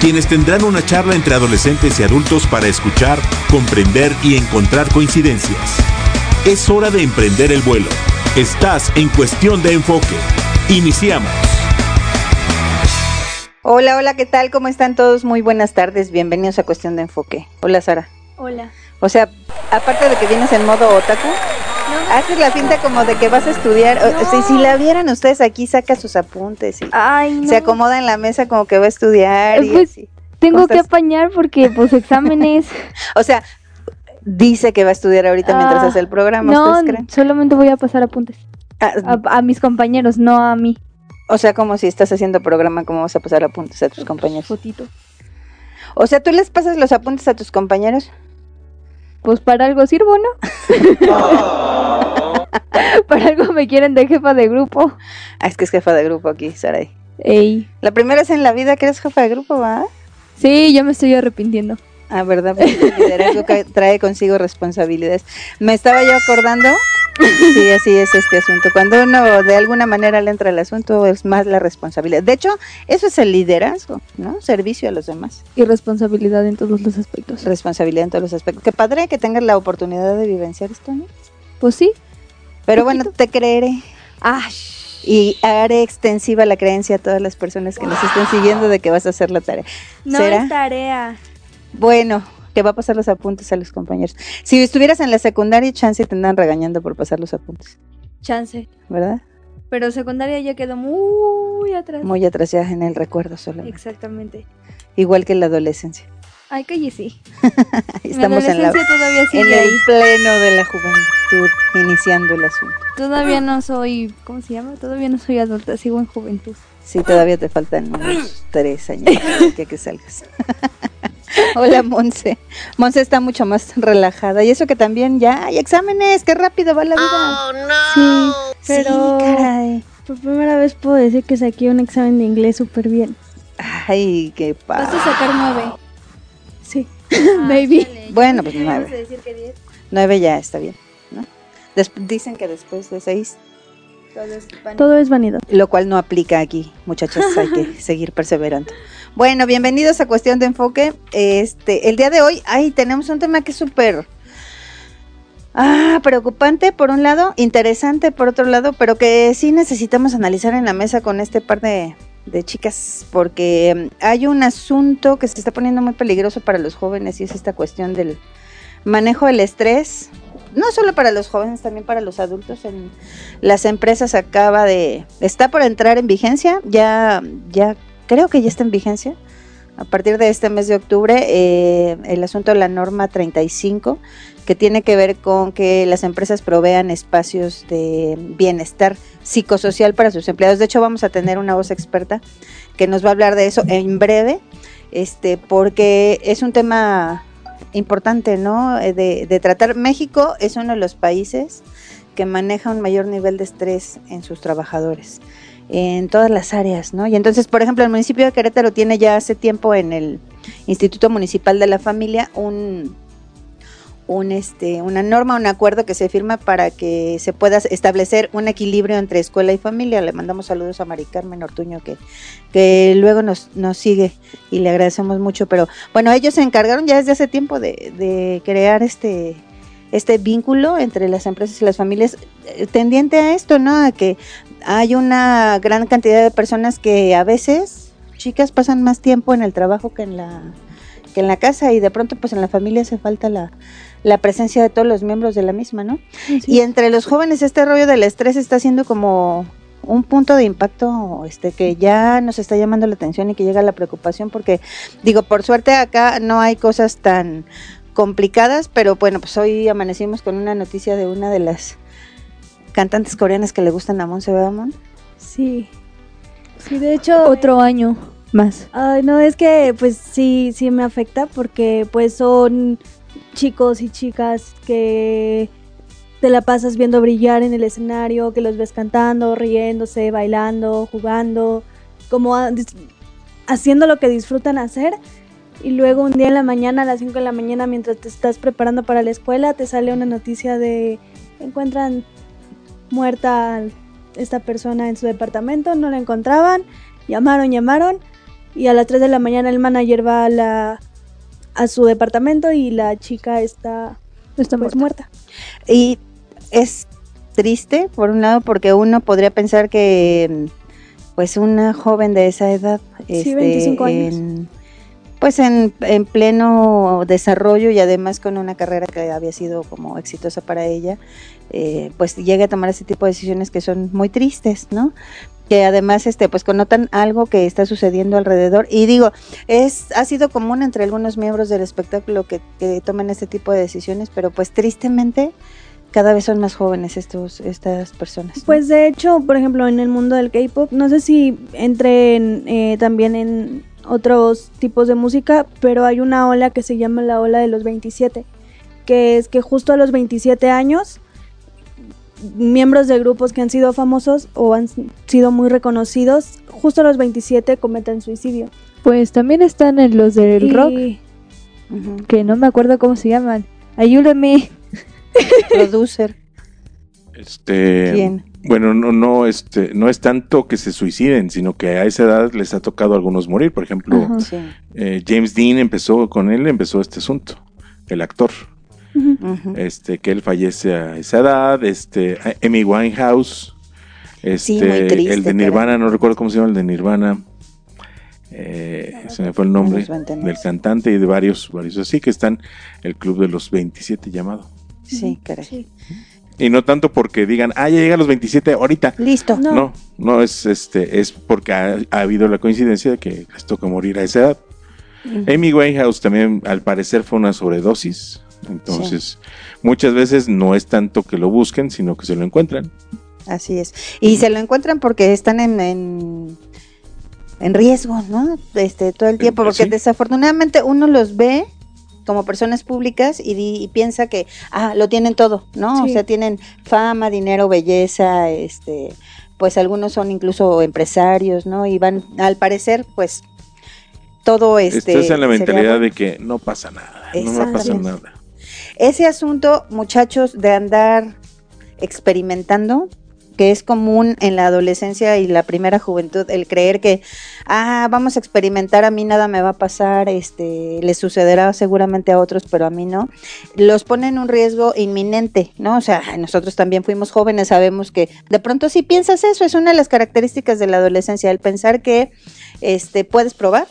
quienes tendrán una charla entre adolescentes y adultos para escuchar, comprender y encontrar coincidencias. Es hora de emprender el vuelo. Estás en cuestión de enfoque. Iniciamos. Hola, hola, ¿qué tal? ¿Cómo están todos? Muy buenas tardes, bienvenidos a Cuestión de Enfoque. Hola, Sara. Hola. O sea, aparte de que vienes en modo otaku, haces la pinta como de que vas a estudiar. O sea, si la vieran ustedes aquí, saca sus apuntes y Ay, no. se acomoda en la mesa como que va a estudiar. y Pues, así. Tengo ¿Cómo que apañar porque, pues, exámenes. O sea, dice que va a estudiar ahorita mientras Ah, hace el programa, no, ¿ustedes creen? solamente voy a pasar apuntes. Ah, A, a mis compañeros, no a mí. o sea, como si estás haciendo programa, ¿cómo vas a pasar apuntes a tus compañeros? Fotito. O sea, ¿tú les pasas los apuntes a tus compañeros? Pues para algo sirvo, ¿no? para algo me quieren de jefa de grupo. Ah, es que es jefa de grupo aquí, Saray. Ey. La primera vez en la vida que eres jefa de grupo, ¿va? Sí, yo me estoy arrepintiendo. Ah, ¿verdad? Porque el liderazgo trae consigo responsabilidades. Me estaba yo acordando, sí, así es este asunto. Cuando uno de alguna manera le entra al asunto, es más la responsabilidad. De hecho, eso es el liderazgo, ¿no? Servicio a los demás. Y responsabilidad en todos los aspectos. Responsabilidad en todos los aspectos. Qué padre que tengas la oportunidad de vivenciar esto, ¿no? Pues sí. Pero bueno, te creeré Ah, y haré extensiva la creencia a todas las personas que nos estén siguiendo de que vas a hacer la tarea. no ¿Será? es tarea. Bueno, que va a pasar los apuntes a los compañeros. Si estuvieras en la secundaria, chance te andan regañando por pasar los apuntes, Chance. ¿verdad? Pero secundaria ya quedó muy atrás. Muy atrás ya en el recuerdo solo. Exactamente. Igual que en la adolescencia. Ay, calle sí. Estamos en, la, todavía sigue en ahí. el pleno de la juventud, iniciando el asunto. Todavía no soy, ¿cómo se llama? Todavía no soy adulta, sigo en juventud. Sí, todavía te faltan unos tres años que, que salgas. Hola, Monse. Monse está mucho más relajada. Y eso que también ya hay exámenes, qué rápido va la vida. Sí, pero Sí, caray. por primera vez puedo decir que saqué un examen de inglés súper bien. Ay, qué Vas padre. a sacar nueve. Sí, maybe. Bueno, pues nueve. Nueve ya está bien, ¿no? Dicen que después de seis, Todo es vanidad. lo cual no aplica aquí, muchachos, hay que seguir perseverando. Bueno, bienvenidos a Cuestión de Enfoque. Este, el día de hoy, ay, tenemos un tema que es súper ah, preocupante por un lado, interesante por otro lado, pero que sí necesitamos analizar en la mesa con este par de, de chicas, porque mm, hay un asunto que se está poniendo muy peligroso para los jóvenes y es esta cuestión del manejo del estrés, no solo para los jóvenes, también para los adultos. En las empresas acaba de, está por entrar en vigencia, ya, ya creo que ya está en vigencia. A partir de este mes de octubre, eh, el asunto de la norma 35, que tiene que ver con que las empresas provean espacios de bienestar psicosocial para sus empleados. De hecho, vamos a tener una voz experta que nos va a hablar de eso en breve, este, porque es un tema importante, ¿no? Eh, De, de tratar. México es uno de los países que maneja un mayor nivel de estrés en sus trabajadores, en todas las áreas, ¿no? Y entonces, por ejemplo, el municipio de Querétaro tiene ya hace tiempo en el Instituto Municipal de la Familia un un este una norma, un acuerdo que se firma para que se pueda establecer un equilibrio entre escuela y familia. Le mandamos saludos a Mari Carmen Ortuño que, que luego nos, nos sigue y le agradecemos mucho. Pero bueno, ellos se encargaron ya desde hace tiempo de, de crear este este vínculo entre las empresas y las familias eh, tendiente a esto, ¿no? A que hay una gran cantidad de personas que a veces, chicas, pasan más tiempo en el trabajo que en la que en la casa y de pronto pues en la familia hace falta la, la presencia de todos los miembros de la misma, ¿no? Y entre los jóvenes este rollo del estrés está siendo como un punto de impacto este que ya nos está llamando la atención y que llega la preocupación porque digo, por suerte acá no hay cosas tan complicadas, pero bueno, pues hoy amanecimos con una noticia de una de las cantantes coreanas que le gustan a Monse, ¿verdad, Mon? Sí. Sí, de hecho. Otro año más. Ay, no, es que pues sí, sí me afecta porque pues son chicos y chicas que te la pasas viendo brillar en el escenario, que los ves cantando, riéndose, bailando, jugando, como a- dis- haciendo lo que disfrutan hacer. Y luego un día en la mañana, a las 5 de la mañana, mientras te estás preparando para la escuela, te sale una noticia de encuentran muerta esta persona en su departamento, no la encontraban, llamaron, llamaron y a las 3 de la mañana el manager va a la a su departamento y la chica está, Está pues, muerta. muerta. Y es triste, por un lado, porque uno podría pensar que pues una joven de esa edad, Sí, 25 años. en- pues en, en pleno desarrollo y además con una carrera que había sido como exitosa para ella, eh, pues llegue a tomar ese tipo de decisiones que son muy tristes, ¿no? que además este pues connotan algo que está sucediendo alrededor y digo es ha sido común entre algunos miembros del espectáculo que, tomen este tipo de decisiones pero pues tristemente cada vez son más jóvenes estos estas personas. Pues de hecho, por ejemplo, en el mundo del K-pop, no sé si entre en, eh, también en otros tipos de música, pero hay una ola que se llama la ola de los 27, que es que justo a los 27 años, miembros de grupos que han sido famosos o han sido muy reconocidos, justo a los 27 cometen suicidio. Pues también están en los del Y- rock, que no me acuerdo cómo se llaman. Ayúdame. producer Este, quién Bueno, no, no, este, no es tanto que se suiciden, sino que a esa edad les ha tocado a algunos morir. Por ejemplo, Ajá. sí eh, James Dean empezó con él, empezó este asunto, el actor, Este, que él fallece a esa edad, este, Amy Winehouse, Sí, este, muy triste, el de. Nirvana, no recuerdo cómo se llama el de Nirvana, eh, se me fue el nombre del cantante y de varios, varios así que están el club de los 27 llamado. sí caray Sí. Y no tanto porque digan, ah, ya llega a los 27 ahorita. listo No. No, no, es este, es porque ha, ha habido la coincidencia de que les toca morir a esa edad. Amy Winehouse también, al parecer, fue una sobredosis. Entonces, muchas veces no es tanto que lo busquen, sino que se lo encuentran. Así es. Y se lo encuentran porque están en, en, en riesgo, ¿no? Este, todo el tiempo, porque Sí. desafortunadamente uno los ve como personas públicas y, di- y piensa que, ah, lo tienen todo, ¿no? O sea, tienen fama, dinero, belleza, este, pues algunos son incluso empresarios, ¿no? Y van, al parecer, pues, todo este... Estás en la mentalidad de que no pasa nada, no me pasa nada. Ese asunto, muchachos, de andar experimentando, que es común en la adolescencia y la primera juventud, el creer que, ah, vamos a experimentar, a mí nada me va a pasar, este, le sucederá seguramente a otros, pero a mí no, los pone en un riesgo inminente, ¿no? O sea, nosotros también fuimos jóvenes, sabemos que de pronto si piensas eso, es una de las características de la adolescencia, el pensar que, este, puedes probar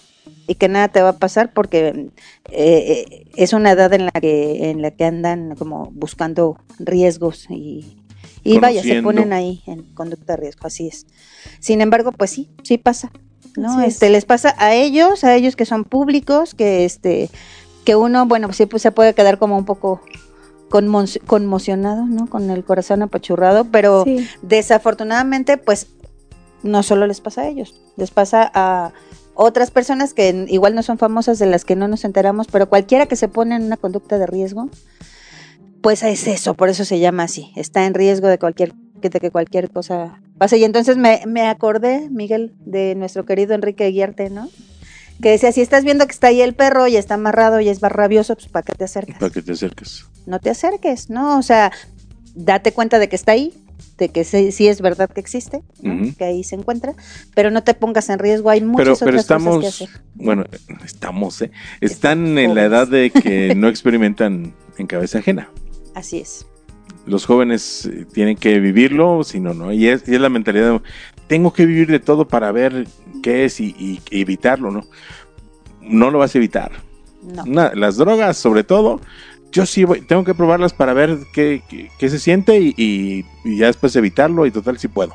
y que nada te va a pasar porque eh, eh, es una edad en la que en la que andan como buscando riesgos y, y vaya se ponen ahí en conducta de riesgo así es sin embargo pues sí sí pasa no Así es. este les pasa a ellos a ellos que son públicos que este que uno bueno sí pues se puede quedar como un poco conmo- conmocionado no con el corazón apachurrado pero Sí. desafortunadamente, pues no solo les pasa a ellos, les pasa a otras personas que igual no son famosas de las que no nos enteramos, pero cualquiera que se pone en una conducta de riesgo, pues es eso, por eso se llama así, está en riesgo de cualquier que- de que cualquier cosa pase. Y entonces me, me acordé, Miguel, de nuestro querido Enrique Guiarte, ¿no? Que decía, si estás viendo que está ahí el perro y está amarrado y es rabioso, pues ¿para qué te acercas? Para que te acerques. no te acerques, ¿no? O sea, date cuenta de que está ahí, de que sí, sí es verdad que existe, que ahí se encuentra, pero no te pongas en riesgo, hay muchas Pero, otras pero cosas que estamos, hacer. bueno, estamos, ¿eh? Están en la edad de que no experimentan en cabeza ajena. Así es. los jóvenes eh, tienen que vivirlo, si no, no. Y es, y es la mentalidad, de, tengo que vivir de todo para ver qué es y, y evitarlo, ¿no? No lo vas a evitar. No. Las drogas, sobre todo, yo sí voy- tengo que probarlas para ver qué, qué- qué se siente y, y- y ya después evitarlo y total si puedo.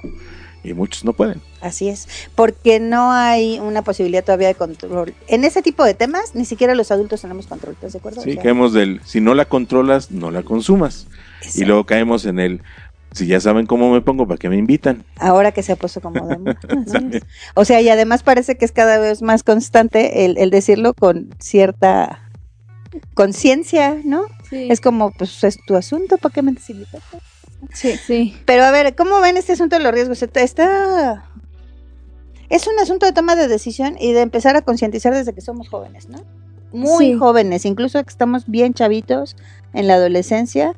Y muchos no pueden. Así es, porque no hay una posibilidad todavía de control. En ese tipo de temas, ni siquiera los adultos tenemos control, ¿estás de acuerdo? Sí, O sea, caemos del, si no la controlas, no la consumas. Y luego caemos en el, si ya saben cómo me pongo, ¿para qué me invitan? Ahora que se ha puesto como de. O sea, y además parece que es cada vez más constante el, el decirlo con cierta conciencia, ¿no? Sí. Es como, pues es tu asunto, ¿para qué me sí. sí. Pero a ver, ¿cómo ven este asunto de los riesgos? Está, está- Es un asunto de toma de decisión y de empezar a concientizar desde que somos jóvenes, ¿no? Muy Sí. jóvenes, incluso que estamos bien chavitos en la adolescencia.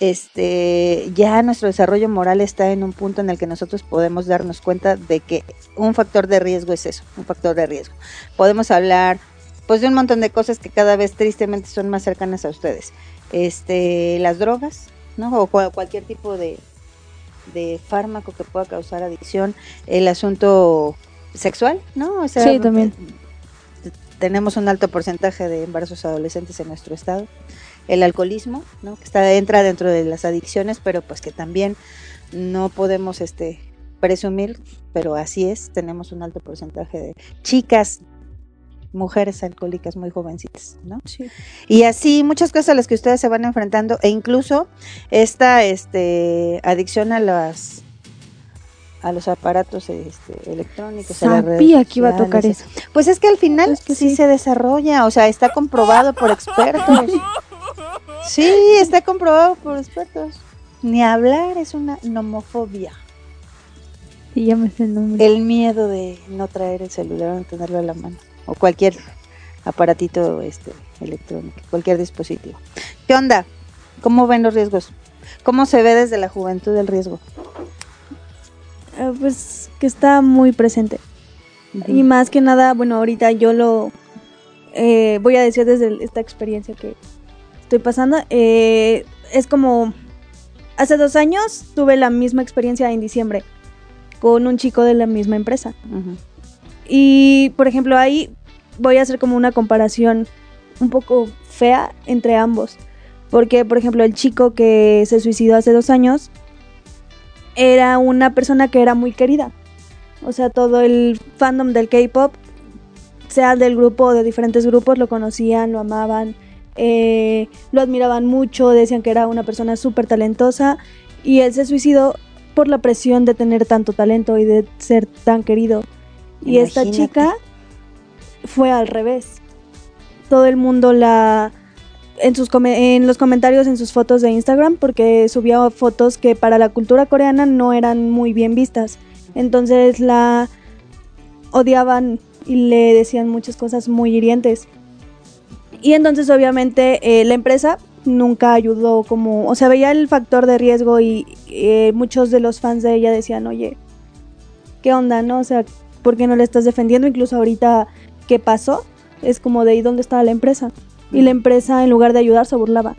Este, ya nuestro desarrollo moral está en un punto en el que nosotros podemos darnos cuenta de que un factor de riesgo es eso, un factor de riesgo. Podemos hablar pues de un montón de cosas que cada vez tristemente son más cercanas a ustedes. Este, las drogas, ¿no? O cual- cualquier tipo de, de fármaco que pueda causar adicción, el asunto sexual, ¿no? O sea, Sí, también. t- tenemos un alto porcentaje de embarazos adolescentes en nuestro estado. El alcoholismo, ¿no? Que está entra dentro de las adicciones, pero pues que también no podemos este presumir, pero así es, tenemos un alto porcentaje de chicas mujeres alcohólicas muy jovencitas, ¿no? Sí. Y así muchas cosas a las que ustedes se van enfrentando e incluso esta este adicción a las a los aparatos este, electrónicos. a las redes Sabía que iba a tocar eso. Pues es que al final Es que sí. sí. se desarrolla, o sea, está comprobado por expertos. Sí, está comprobado por expertos. Ni hablar es una nomofobia. Y ya me sé el nombre. El miedo de no traer el celular o no tenerlo a la mano. O cualquier aparatito este, electrónico, cualquier dispositivo. ¿Qué onda? ¿Cómo ven los riesgos? ¿Cómo se ve desde la juventud el riesgo? Eh, pues que está muy presente. Y más que nada, bueno, ahorita yo lo eh, voy a decir desde esta experiencia que estoy pasando. eh, es como, hace dos años tuve la misma experiencia en diciembre con un chico de la misma empresa. Y, por ejemplo, ahí voy a hacer como una comparación un poco fea entre ambos. Porque, por ejemplo, el chico que se suicidó hace dos años era una persona que era muy querida. O sea, todo el fandom del K-pop, sea del grupo o de diferentes grupos, lo conocían, lo amaban, eh, lo admiraban mucho, decían que era una persona súper talentosa. Y él se suicidó por la presión de tener tanto talento y de ser tan querido. Y esta chica fue al revés. Todo el mundo la en sus en los comentarios en sus fotos de Instagram porque subía fotos que para la cultura coreana no eran muy bien vistas. Entonces la odiaban y le decían muchas cosas muy hirientes. Y entonces obviamente eh, la empresa nunca ayudó como, o sea, veía el factor de riesgo y eh, muchos de los fans de ella decían, oye, ¿qué onda, no? O sea, ¿por qué no le estás defendiendo? Incluso ahorita, ¿qué pasó? Es como de ahí dónde estaba la empresa. Y la empresa, en lugar de ayudar, se burlaba.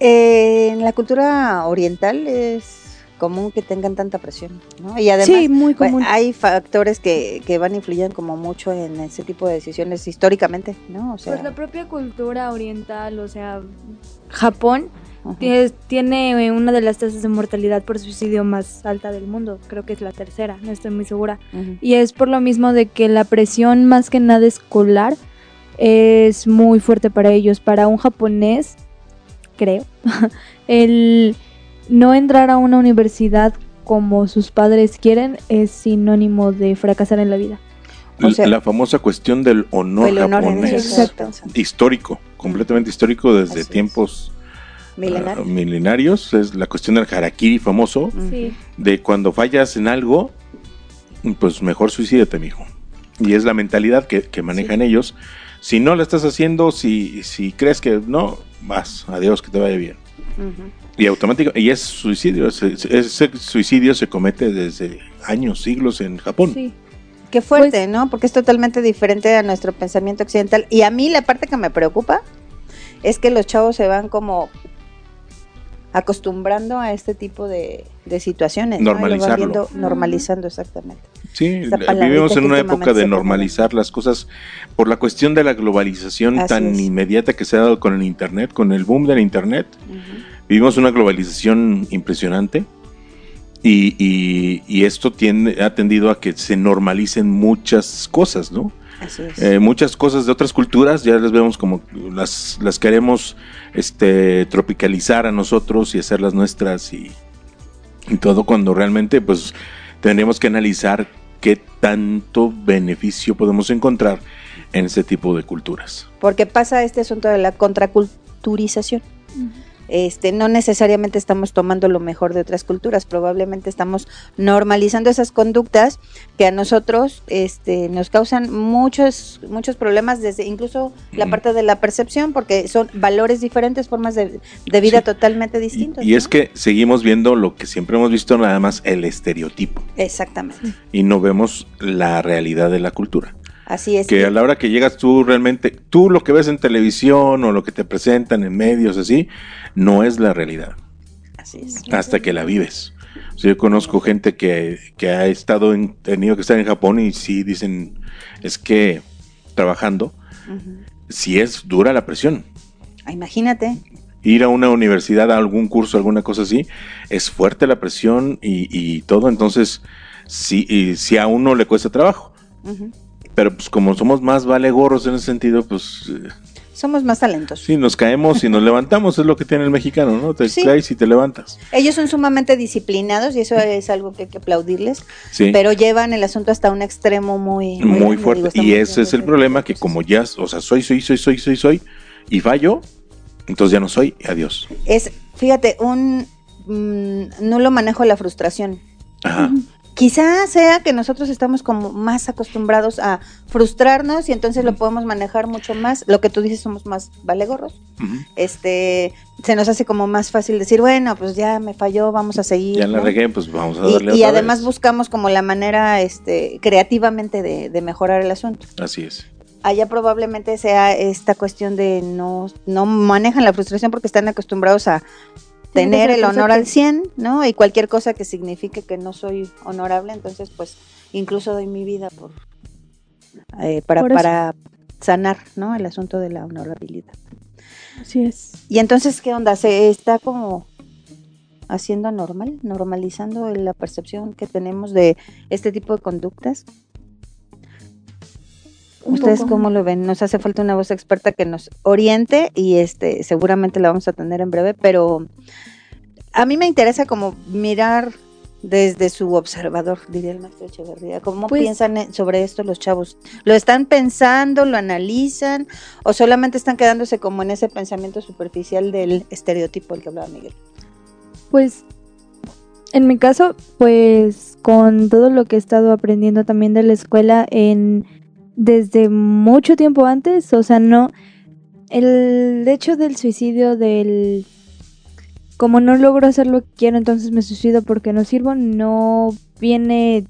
Eh, en la cultura oriental es común que tengan tanta presión, ¿no? Y además sí, muy pues, común. hay factores que, que van influyendo como mucho en ese tipo de decisiones históricamente, ¿no? O sea, Pues la propia cultura oriental, o sea, Japón. Tiene, tiene una de las tasas de mortalidad por suicidio más alta del mundo. Creo que es la tercera, no estoy muy segura. Y es por lo mismo de que la presión más que nada escolar es muy fuerte para ellos. Para un japonés, creo, el no entrar a una universidad como sus padres quieren es sinónimo de fracasar en la vida. O sea- la famosa cuestión del honor, japonés. Histórico, completamente histórico desde Así es. tiempos Milenario. ah, milenarios. Es la cuestión del harakiri famoso. Sí. de cuando fallas en algo, pues mejor suicídate, mijo. Y es la mentalidad que, que manejan ellos. Si no lo estás haciendo, si, si crees que no, vas, adiós, que te vaya bien. Y automático, y es suicidio, ese, ese suicidio se comete desde años, siglos en Japón. Sí. Qué fuerte, Pues- ¿no? Porque es totalmente diferente a nuestro pensamiento occidental. Y a mí la parte que me preocupa es que los chavos se van como acostumbrando a este tipo de, de situaciones. Normalizarlo. viendo- normalizando, exactamente. Sí, vivimos en una época de normalizar las cosas por la cuestión de la globalización Así tan es. inmediata que se ha dado con el Internet, con el boom del Internet. Vivimos una globalización impresionante y, y- y esto tiende, ha tendido a que se normalicen muchas cosas, ¿no? Así es. Eh, muchas cosas de otras culturas ya las vemos como las, las queremos este, tropicalizar a nosotros y hacerlas nuestras y, y todo cuando realmente pues tendríamos que analizar qué tanto beneficio podemos encontrar en ese tipo de culturas. Porque pasa este asunto de la contraculturización. Este, no necesariamente estamos tomando lo mejor de otras culturas, probablemente estamos normalizando esas conductas que a nosotros este, nos causan muchos, muchos problemas, desde incluso la Ujú. parte de la percepción, porque son valores diferentes, formas de, de vida Sí. totalmente distintas. y es ¿no? que seguimos viendo lo que siempre hemos visto, nada más el estereotipo, Exactamente, y no vemos la realidad de la cultura. Así es. Que a la hora que llegas tú realmente, tú lo que ves en televisión o lo que te presentan en medios así, no es la realidad. Así es. hasta que la vives. O sea, yo conozco gente que, que ha estado en, tenido que estar en Japón y sí dicen, es que trabajando, Ujú. sí es dura la presión. Ah, Imagínate, Ir a una universidad, a algún curso, alguna cosa así, es fuerte la presión y, y todo, entonces sí, y sí a uno le cuesta trabajo. Ujú. Pero pues como somos más vale gorros en ese sentido, pues eh, somos más talentos. sí, nos caemos y nos levantamos, es lo que tiene el mexicano, ¿no? Te Sí. caes y te levantas. Ellos son sumamente disciplinados y eso es algo que hay que aplaudirles, Sí. pero llevan el asunto hasta un extremo muy, muy grande, fuerte. digo, y ese es el problema, que como ya, o sea, soy, soy, soy, soy, soy, soy, y fallo, entonces ya no soy, adiós. Es, fíjate, un mm, nulo manejo de la frustración. Ajá. Quizá sea que nosotros estamos como más acostumbrados a frustrarnos y entonces lo podemos manejar mucho más. Lo que tú dices, somos más valegorros. Ujú. Este, se nos hace como más fácil decir, bueno, pues ya me falló, vamos a seguir. Ya la ¿no? regué, pues vamos a Y, darle y otra además vez. buscamos como la manera este, creativamente de, de mejorar el asunto. Así es. Allá probablemente sea esta cuestión de no, no manejan la frustración porque están acostumbrados a tener el honor al perfecto. 100, ¿no? Y cualquier cosa que signifique que no soy honorable, entonces pues incluso doy mi vida por eh, para, Por para sanar, ¿no? El asunto de la honorabilidad. Así es. Y entonces, ¿qué onda? ¿Se está como haciendo normal, normalizando la percepción que tenemos de este tipo de conductas? ¿Ustedes poco. cómo lo ven? Nos hace falta una voz experta que nos oriente y este seguramente la vamos a tener en breve, pero a mí me interesa como mirar desde su observador, diría el maestro Echeverría. ¿Cómo Pues- piensan sobre esto los chavos? ¿Lo están pensando, lo analizan o solamente están quedándose como en ese pensamiento superficial del estereotipo del que hablaba Miguel? Pues en mi caso, pues con todo lo que he estado aprendiendo también de la escuela en desde mucho tiempo antes, o sea, no el hecho del suicidio del como no logro hacer lo que quiero, entonces me suicido porque no sirvo, no viene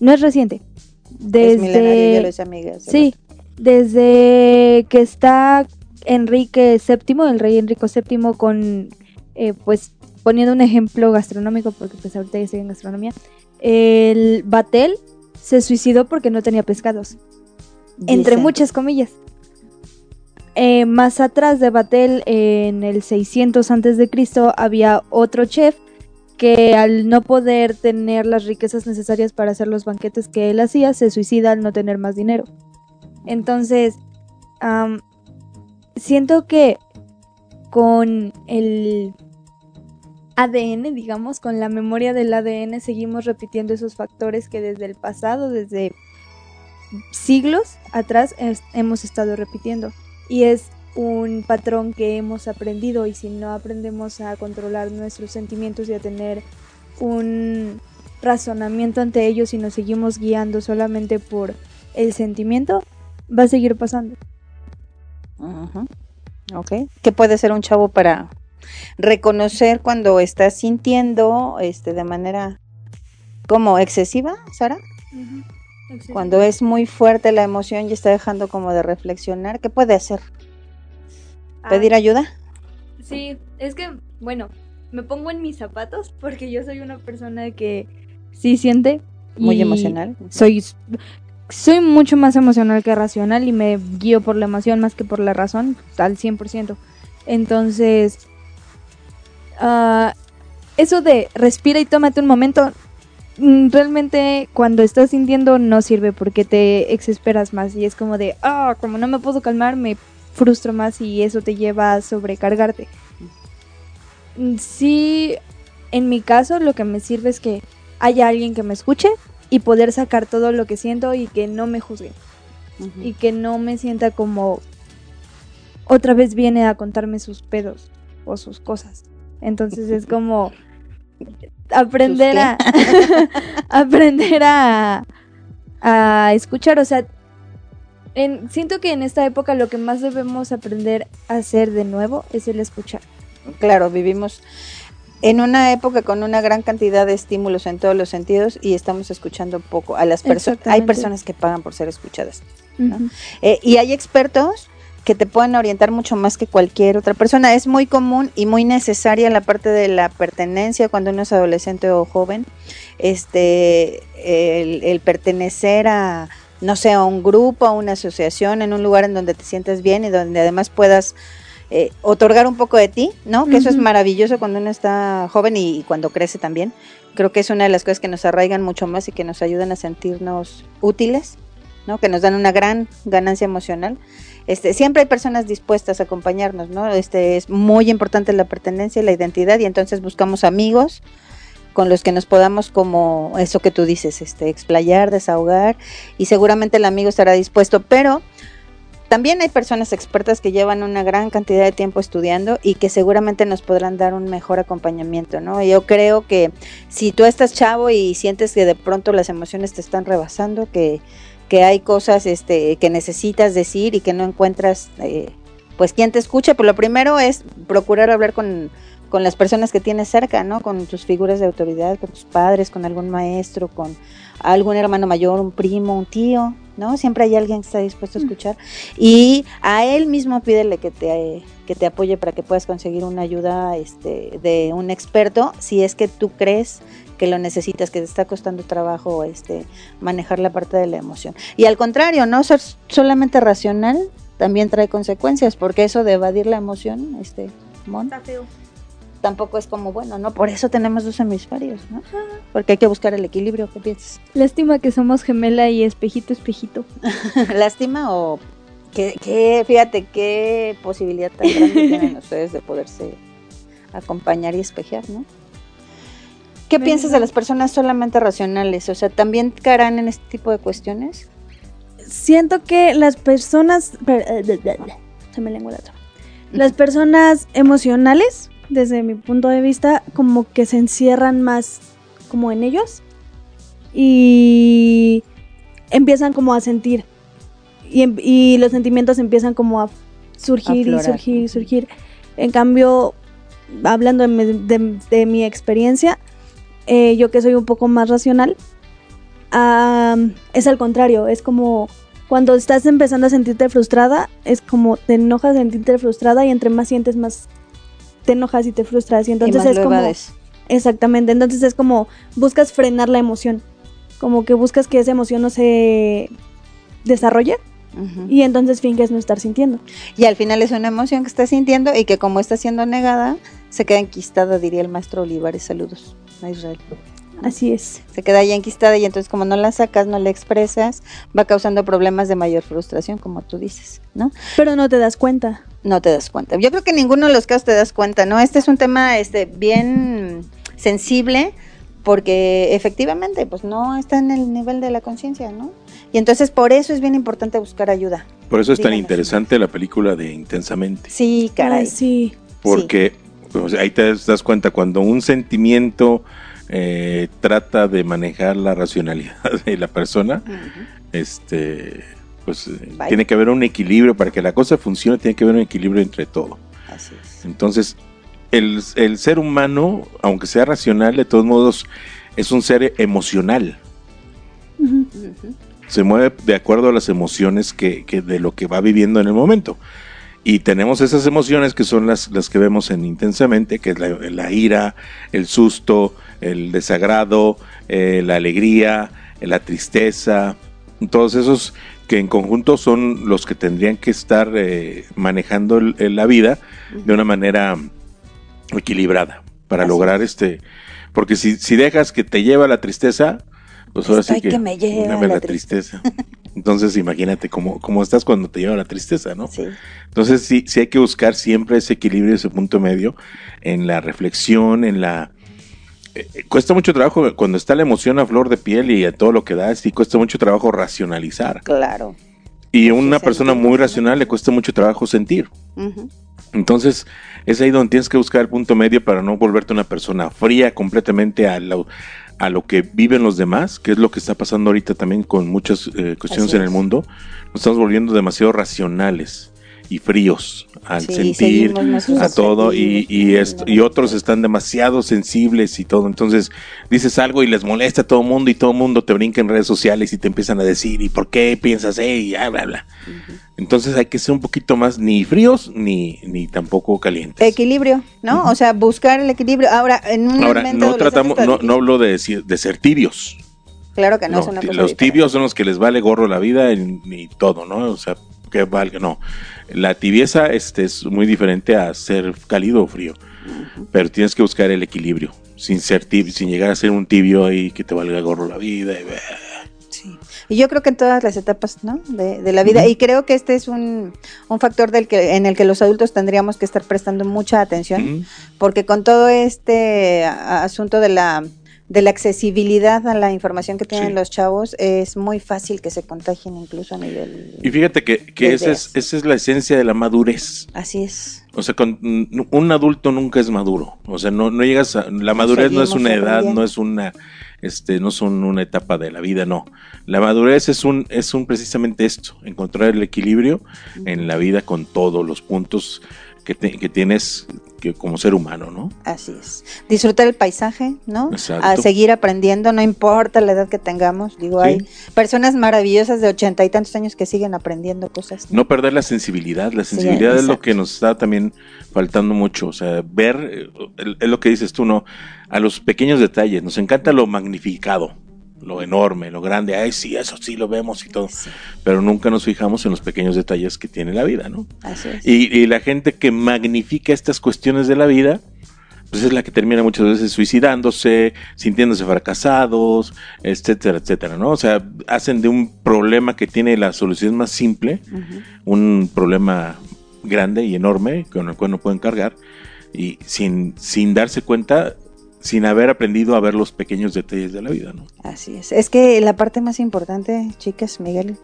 no es reciente. Es Desde Miguel. hace Sí, desde que está Enrique VII, el rey Enrique VII, con, eh, pues, poniendo un ejemplo gastronómico, porque pues ahorita ya estoy en gastronomía, el Batel se suicidó porque no tenía pescados. Entre muchas comillas. Eh, más atrás de Batel, en el 600 antes de Cristo, había otro chef que al no poder tener las riquezas necesarias para hacer los banquetes que él hacía, se suicida al no tener más dinero. Entonces, am, siento que con el ADN, digamos, con la memoria del ADN, seguimos repitiendo esos factores que desde el pasado, desde siglos atrás, es- hemos estado repitiendo. Y es un patrón que hemos aprendido y si no aprendemos a controlar nuestros sentimientos y a tener un razonamiento ante ellos y nos seguimos guiando solamente por el sentimiento, va a seguir pasando. Ujú. Ok. ¿Qué puede ser un chavo para reconocer cuando está sintiendo este de manera como excesiva, Sara? Cuando es muy fuerte la emoción y está dejando como de reflexionar, ¿qué puede hacer? ¿Pedir ayuda? Sí, es que, bueno, me pongo en mis zapatos porque yo soy una persona que sí siente. Muy emocional. Soy, soy mucho más emocional que racional y me guío por la emoción más que por la razón, al 100%. Entonces, ah, eso de respira y tómate un momento, realmente cuando estás sintiendo no sirve porque te exasperas más y es como de, ah, como no me puedo calmar, me frustro más y eso te lleva a sobrecargarte. Mm, Sí, en mi caso lo que me sirve es que haya alguien que me escuche y poder sacar todo lo que siento y que no me juzguen. Ujú. y que no me sienta como otra vez viene a contarme sus pedos o sus cosas. Entonces es como aprender a aprender a a escuchar, o sea, en- siento que en esta época lo que más debemos aprender a hacer de nuevo es el escuchar. Claro, vivimos en una época con una gran cantidad de estímulos en todos los sentidos y estamos escuchando poco a las personas. Hay personas que pagan por ser escuchadas. Eh, y hay expertos que te pueden orientar mucho más que cualquier otra persona. Es muy común y muy necesaria la parte de la pertenencia cuando uno es adolescente o joven. Este, el, el pertenecer a, no sé, a un grupo, a una asociación, en un lugar en donde te sientes bien y donde además puedas eh, otorgar un poco de ti, ¿no? Que eso es maravilloso cuando uno está joven y, y cuando crece también. Creo que es una de las cosas que nos arraigan mucho más y que nos ayudan a sentirnos útiles, ¿no? Que nos dan una gran ganancia emocional. Este, siempre hay personas dispuestas a acompañarnos, ¿no? Este, es muy importante la pertenencia y la identidad y entonces buscamos amigos con los que nos podamos como eso que tú dices, este, explayar, desahogar y seguramente el amigo estará dispuesto, pero también hay personas expertas que llevan una gran cantidad de tiempo estudiando y que seguramente nos podrán dar un mejor acompañamiento, ¿no? Yo creo que si tú estás chavo y sientes que de pronto las emociones te están rebasando, que, que hay cosas este, que necesitas decir y que no encuentras, eh, pues, quien te escuche, pues lo primero es procurar hablar con, con las personas que tienes cerca, ¿no? Con tus figuras de autoridad, con tus padres, con algún maestro, con algún hermano mayor, un primo, un tío, ¿no? Siempre hay alguien que está dispuesto a escuchar. Y a él mismo pídele que te, que te apoye para que puedas conseguir una ayuda este, de un experto, si es que tú crees que lo necesitas, que te está costando trabajo este, manejar la parte de la emoción. Y al contrario, no ser solamente racional también trae consecuencias, porque eso de evadir la emoción, este, Mon, tampoco es como bueno, ¿no? Por eso tenemos dos hemisferios, ¿no? Porque hay que buscar el equilibrio, ¿qué piensas? Lástima que somos gemela y espejito, espejito. ¿Lástima o qué, qué- fíjate qué posibilidad tan grande tienen ustedes de poderse acompañar y espejear, ¿no? ¿Qué piensas de las personas solamente racionales? O sea, ¿también caerán en este tipo de cuestiones? Siento que las personas. per- eh, Se me lengua la traba. Las personas emocionales, desde mi punto de vista, como que se encierran más como en ellos y empiezan como a sentir. Y, em- y los sentimientos empiezan como a surgir y surgir y surgir. En cambio, hablando de, mi- de- de mi experiencia, eh, yo que soy un poco más racional, es al contrario, es como cuando estás empezando a sentirte frustrada, es como te enojas sentirte frustrada y entre más sientes más te enojas y te frustras y entonces y es lo como evades. exactamente, entonces es como buscas frenar la emoción, como que buscas que esa emoción no se desarrolle y entonces finges no estar sintiendo. Y al final es una emoción que estás sintiendo y que como está siendo negada, se queda enquistada, diría el maestro Olivares. Saludos a Israel. Así es. Se queda ahí enquistada y entonces como no la sacas, no la expresas, va causando problemas de mayor frustración, como tú dices, ¿no? Pero no te das cuenta. No te das cuenta. Yo creo que en ninguno de los casos te das cuenta, ¿no? Este es un tema este, bien sensible porque efectivamente pues no está en el nivel de la conciencia, ¿no? Y entonces por eso es bien importante buscar ayuda. Por eso es tan interesante la película de Intensamente. Sí, caray. Ay, sí. Porque ahí te das cuenta cuando un sentimiento eh, trata de manejar la racionalidad de la persona, este pues eh, Bye. tiene que haber un equilibrio para que la cosa funcione, tiene que haber un equilibrio entre todo. Así es. Entonces, el, el ser humano, aunque sea racional, de todos modos es un ser emocional. Se mueve de acuerdo a las emociones que, que de lo que va viviendo en el momento. Y tenemos esas emociones que son las, las que vemos en intensamente, que es la, la ira, el susto, el desagrado, eh, la alegría, eh, la tristeza, todos esos que en conjunto son los que tendrían que estar eh, manejando el- el- la vida de una manera equilibrada para Así lograr este, porque si, si dejas que te lleva la tristeza, pues ahora sí Estoy que me lleva la la tristeza. Entonces imagínate cómo, cómo estás cuando te lleva la tristeza, ¿no? Sí. Entonces sí, sí hay que buscar siempre ese equilibrio, ese punto medio en la reflexión, en la... eh, eh, cuesta mucho trabajo cuando está la emoción a flor de piel y a todo lo que da, sí cuesta mucho trabajo racionalizar. Claro. Y a sí, una persona muy ¿no? racional le cuesta mucho trabajo sentir. Entonces, es ahí donde tienes que buscar el punto medio para no volverte una persona fría completamente a lo, a lo que viven los demás, que es lo que está pasando ahorita también con muchas eh, cuestiones en el mundo. Nos estamos volviendo demasiado racionales y fríos al Sí, sentir, a todo y, y, y otros están demasiado sensibles y todo. Entonces dices algo y les molesta a todo el mundo y todo el mundo te brinca en redes sociales y te empiezan a decir ¿y por qué piensas? Eh? Y bla, bla, bla. Entonces hay que ser un poquito más ni fríos ni, ni tampoco calientes. Equilibrio, ¿no? O sea, buscar el equilibrio. Ahora, en un Ahora, no tratamos, no, no hablo de, decir- de ser tibios. Claro que no, cosa los tibios son los que les vale gorro la vida y, y todo, ¿no? O sea, que valga, no. La tibieza este, es muy diferente a ser cálido o frío. Pero tienes que buscar el equilibrio, sin ser tibio, sin llegar a ser un tibio ahí que te valga gorro la vida. y. Sí. Y yo creo que en todas las etapas, ¿no? De, de la vida. Y creo que este es un, un factor del que, en el que los adultos tendríamos que estar prestando mucha atención. Porque con todo este asunto de la de la accesibilidad a la información que tienen Sí. los chavos es muy fácil que se contagien incluso a nivel Y fíjate que, que esa, es, esa es la esencia de la madurez. así es O sea, con, un adulto nunca es maduro. O sea, no, no llegas a... La madurez no es una edad, no es una... Este, no son una etapa de la vida, no. La madurez es un, es un precisamente esto, encontrar el equilibrio en la vida con todos los puntos que, te- que tienes que, como ser humano, ¿no? así es disfrutar el paisaje no Exacto. a seguir aprendiendo no importa la edad que tengamos digo Sí. hay personas maravillosas de ochenta y tantos años que siguen aprendiendo cosas ¿no? No perder la sensibilidad. La Sí, sensibilidad es lo que nos está también faltando mucho. O sea, ver, eh, es lo que dices tú, ¿no? A los pequeños detalles. Nos encanta lo magnificado, lo enorme, lo grande. Ay, sí, eso sí lo vemos y todo. Sí, Pero nunca nos fijamos en los pequeños detalles que tiene la vida, ¿no? así es Y, y la gente que magnifica estas cuestiones de la vida, pues es la que termina muchas veces suicidándose, sintiéndose fracasados, etcétera, etcétera, ¿no? O sea, hacen de un problema que tiene la solución más simple, Ujú. un problema grande y enorme con el cual no pueden cargar y sin, sin darse cuenta, sin haber aprendido a ver los pequeños detalles de la vida, ¿no? Así es. Es que la parte más importante, chicas, Miguel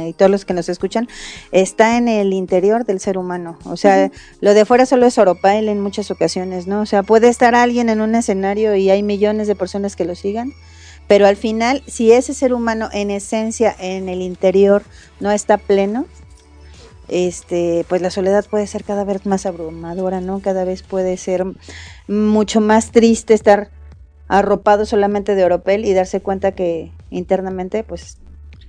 y todos los que nos escuchan, está en el interior del ser humano. O sea, lo de afuera solo es oropail en muchas ocasiones, ¿no? O sea, puede estar alguien en un escenario y hay millones de personas que lo sigan, pero al final, si ese ser humano en esencia, en el interior, no está pleno, este, pues la soledad puede ser cada vez más abrumadora, ¿no? Cada vez puede ser mucho más triste estar arropado solamente de oropel y darse cuenta que internamente pues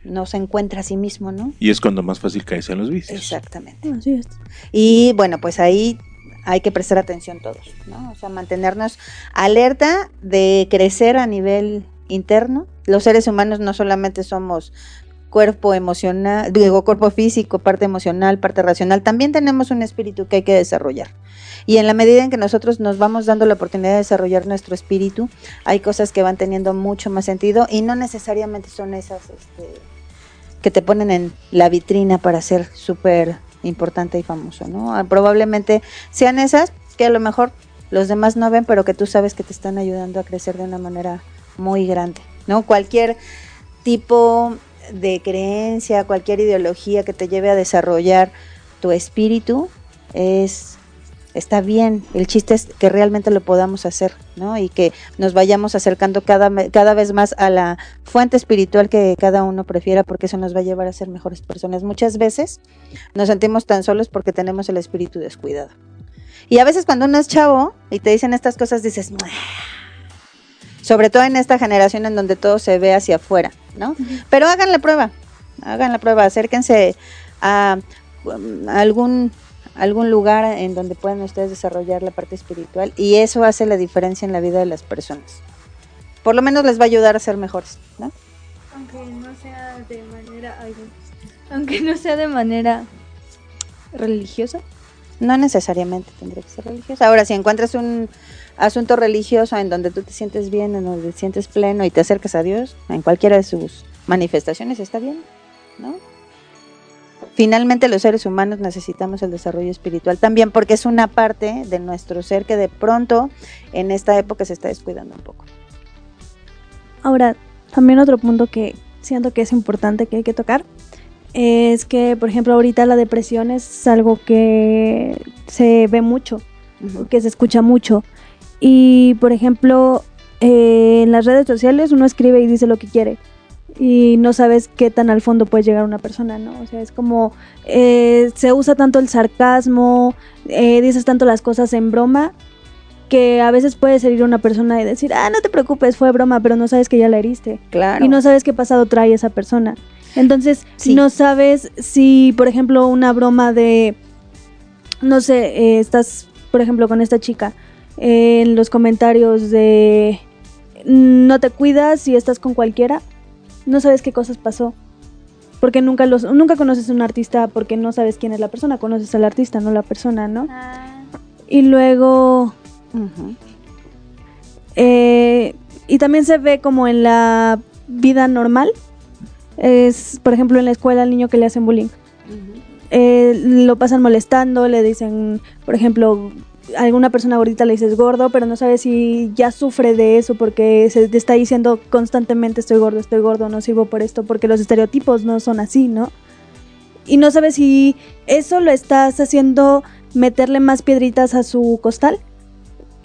no se encuentra a sí mismo, ¿no? Y es cuando más fácil caes en los vicios. Exactamente. Así es. Y bueno, pues ahí hay que prestar atención todos, ¿no? O sea, mantenernos alerta de crecer a nivel interno. Los seres humanos no solamente somos cuerpo emocional, digo, cuerpo físico, parte emocional, parte racional, también tenemos un espíritu que hay que desarrollar. Y en la medida en que nosotros nos vamos dando la oportunidad de desarrollar nuestro espíritu, hay cosas que van teniendo mucho más sentido y no necesariamente son esas este, que te ponen en la vitrina para ser súper importante y famoso, ¿no? Ah, Probablemente sean esas que a lo mejor los demás no ven, pero que tú sabes que te están ayudando a crecer de una manera muy grande, ¿no? Cualquier tipo de creencia, cualquier ideología que te lleve a desarrollar tu espíritu es está bien. El chiste es que realmente lo podamos hacer, ¿no? Y que nos vayamos acercando cada, cada vez más a la fuente espiritual que cada uno prefiera, porque eso nos va a llevar a ser mejores personas. Muchas veces nos sentimos tan solos porque tenemos el espíritu descuidado. Y a veces cuando uno es chavo y te dicen estas cosas, dices. Sobre todo en esta generación en donde todo se ve hacia afuera, ¿no? Pero hagan la prueba, hagan la prueba, acérquense a, um, algún algún lugar en donde puedan ustedes desarrollar la parte espiritual y eso hace la diferencia en la vida de las personas. Por lo menos les va a ayudar a ser mejores, ¿no? Aunque no sea de manera. Aunque no sea de manera religiosa. No necesariamente tendría que ser religioso. Ahora, si encuentras un asunto religioso en donde tú te sientes bien, en donde te sientes pleno y te acercas a Dios, en cualquiera de sus manifestaciones, está bien, ¿no? Finalmente los seres humanos necesitamos el desarrollo espiritual también porque es una parte de nuestro ser que de pronto en esta época se está descuidando un poco. Ahora, también otro punto que siento que es importante que hay que tocar es que, por ejemplo, ahorita la depresión es algo que se ve mucho, que se escucha mucho. Y, por ejemplo, eh, en las redes sociales uno escribe y dice lo que quiere. Y no sabes qué tan al fondo puede llegar una persona, ¿no? O sea, es como eh, se usa tanto el sarcasmo, eh, dices tanto las cosas en broma, que a veces puede herir a una persona y decir, ah, no te preocupes, fue broma, pero no sabes que ya la heriste. Claro. Y no sabes qué pasado trae esa persona. Entonces, Sí. no sabes si, por ejemplo, una broma de, no sé, eh, estás, por ejemplo, con esta chica, eh, en los comentarios de, no te cuidas y estás con cualquiera, no sabes qué cosas pasó. Porque nunca, los, nunca conoces a un artista porque no sabes quién es la persona, conoces al artista, no la persona, ¿no? Y luego, eh, y también se ve como en la vida normal. Es, por ejemplo, en la escuela al niño que le hacen bullying. Eh, lo pasan molestando, le dicen, por ejemplo, a alguna persona gordita le dices gordo, pero no sabes si ya sufre de eso porque se te está diciendo constantemente estoy gordo, estoy gordo, no sirvo por esto, porque los estereotipos no son así, ¿no? Y no sabes si eso lo estás haciendo meterle más piedritas a su costal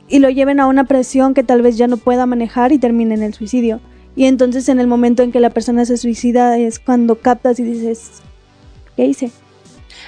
y lo lleven a una presión que tal vez ya no pueda manejar y termine en el suicidio. Y entonces en el momento en que la persona se suicida es cuando captas y dices, ¿qué hice?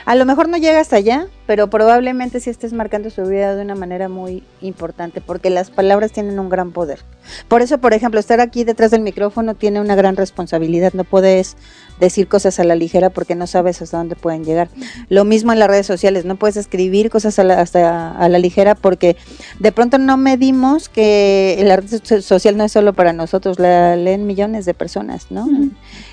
A lo mejor no llega hasta allá, pero probablemente sí estés marcando su vida de una manera muy importante, porque las palabras tienen un gran poder. Por eso, por ejemplo, estar aquí detrás del micrófono tiene una gran responsabilidad. No puedes decir cosas a la ligera porque no sabes hasta dónde pueden llegar. Lo mismo en las redes sociales, no puedes escribir cosas a la, hasta a la ligera porque de pronto no medimos que la red so- social no es solo para nosotros, la leen millones de personas, ¿no?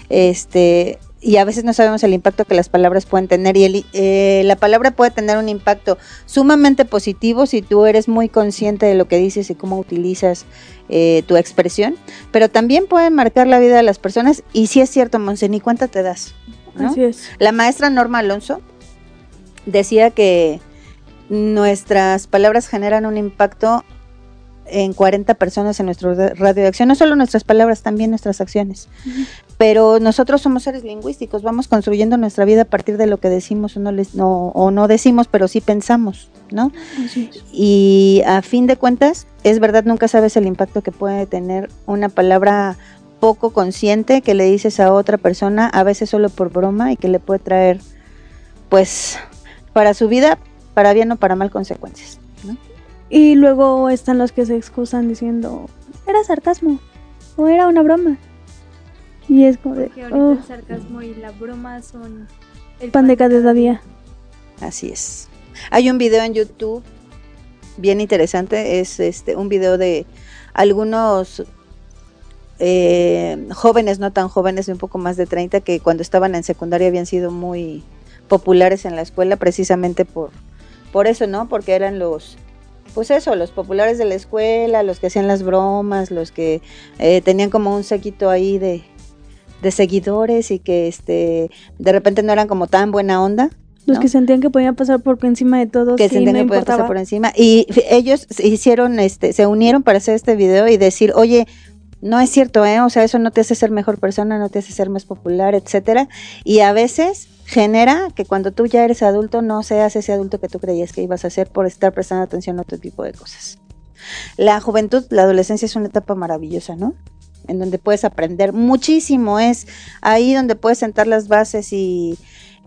Este y a veces no sabemos el impacto que las palabras pueden tener y el, eh, la palabra puede tener un impacto sumamente positivo si tú eres muy consciente de lo que dices y cómo utilizas eh, tu expresión, pero también puede marcar la vida de las personas y si es cierto, Monse, ni cuenta te das. ¿no? Así es. La maestra Norma Alonso decía que nuestras palabras generan un impacto en 40 personas en nuestro ra- radio de acción, no solo nuestras palabras, también nuestras acciones. Pero nosotros somos seres lingüísticos, vamos construyendo nuestra vida a partir de lo que decimos o no, les, no, o no decimos, pero sí pensamos, ¿no? Y a fin de cuentas, es verdad, nunca sabes el impacto que puede tener una palabra poco consciente que le dices a otra persona, a veces solo por broma, y que le puede traer, pues, para su vida, para bien o para mal consecuencias. ¿no? Y luego están los que se excusan diciendo, era sarcasmo o era una broma. Y es como de, Porque ahorita "Oh, el sarcasmo y la broma son el pan de cada día. Así es. Hay un video en YouTube bien interesante, es este un video de algunos eh, jóvenes, no tan jóvenes, de un poco más de 30, que cuando estaban en secundaria habían sido muy populares en la escuela precisamente por, por eso, ¿no? Porque eran los, pues eso, los populares de la escuela, los que hacían las bromas, los que eh, tenían como un séquito ahí de, de seguidores y que este de repente no eran como tan buena onda. Los que sentían que podían pasar por encima de todos que sentían no que podían pasar por encima. Y ellos se hicieron, este, se unieron para hacer este video y decir, oye, no es cierto, ¿eh? O sea, eso no te hace ser mejor persona, no te hace ser más popular, etcétera. Y a veces genera que cuando tú ya eres adulto no seas ese adulto que tú creías que ibas a ser por estar prestando atención a otro tipo de cosas. La juventud, la adolescencia es una etapa maravillosa, ¿no? En donde puedes aprender muchísimo, es ahí donde puedes sentar las bases y,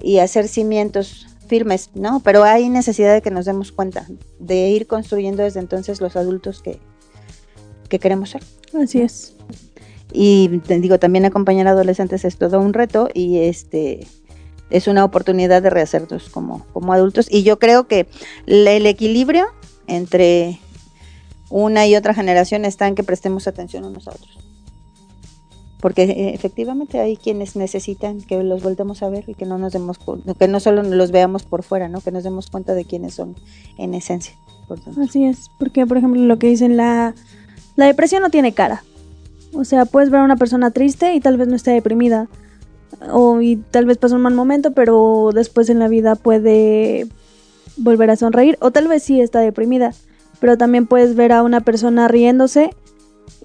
y hacer cimientos firmes, ¿no? Pero hay necesidad de que nos demos cuenta, de ir construyendo desde entonces los adultos que, que queremos ser. Así es. Y te digo, también acompañar a adolescentes es todo un reto y este es una oportunidad de rehacernos como, como adultos. Y yo creo que el equilibrio entre una y otra generación está en que prestemos atención unos a otros. Porque eh, efectivamente hay quienes necesitan que los voltemos a ver y que no nos demos que no solo los veamos por fuera, ¿no? Que nos demos cuenta de quiénes son en esencia. Así es. Porque, por ejemplo, lo que dicen, la, la depresión no tiene cara. O sea, puedes ver a una persona triste y tal vez no esté deprimida. O y tal vez pasa un mal momento, pero después en la vida puede volver a sonreír. O tal vez sí está deprimida. Pero también puedes ver a una persona riéndose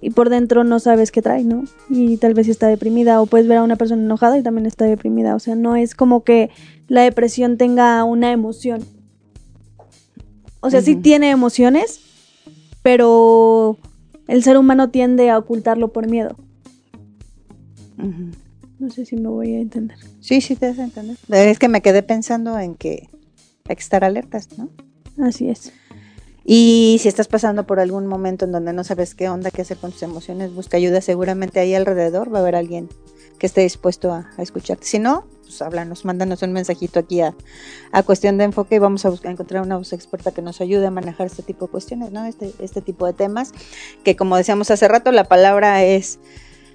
y por dentro no sabes qué trae, ¿no? Y tal vez está deprimida o puedes ver a una persona enojada y también está deprimida. O sea, no es como que la depresión tenga una emoción. O sea, sí tiene emociones, pero el ser humano tiende a ocultarlo por miedo. No sé si me voy a entender. Sí, sí, te das a entender. Es que me quedé pensando en que hay que estar alertas, ¿no? Así es. Y si estás pasando por algún momento en donde no sabes qué onda, qué hacer con tus emociones, busca ayuda. Seguramente ahí alrededor va a haber alguien que esté dispuesto a, escucharte. Si no, pues háblanos, mándanos un mensajito aquí a, a Cuestión de Enfoque y vamos a buscar encontrar una voz experta que nos ayude a manejar este tipo de cuestiones, ¿no? Este, este tipo de temas, que como decíamos hace rato, la palabra es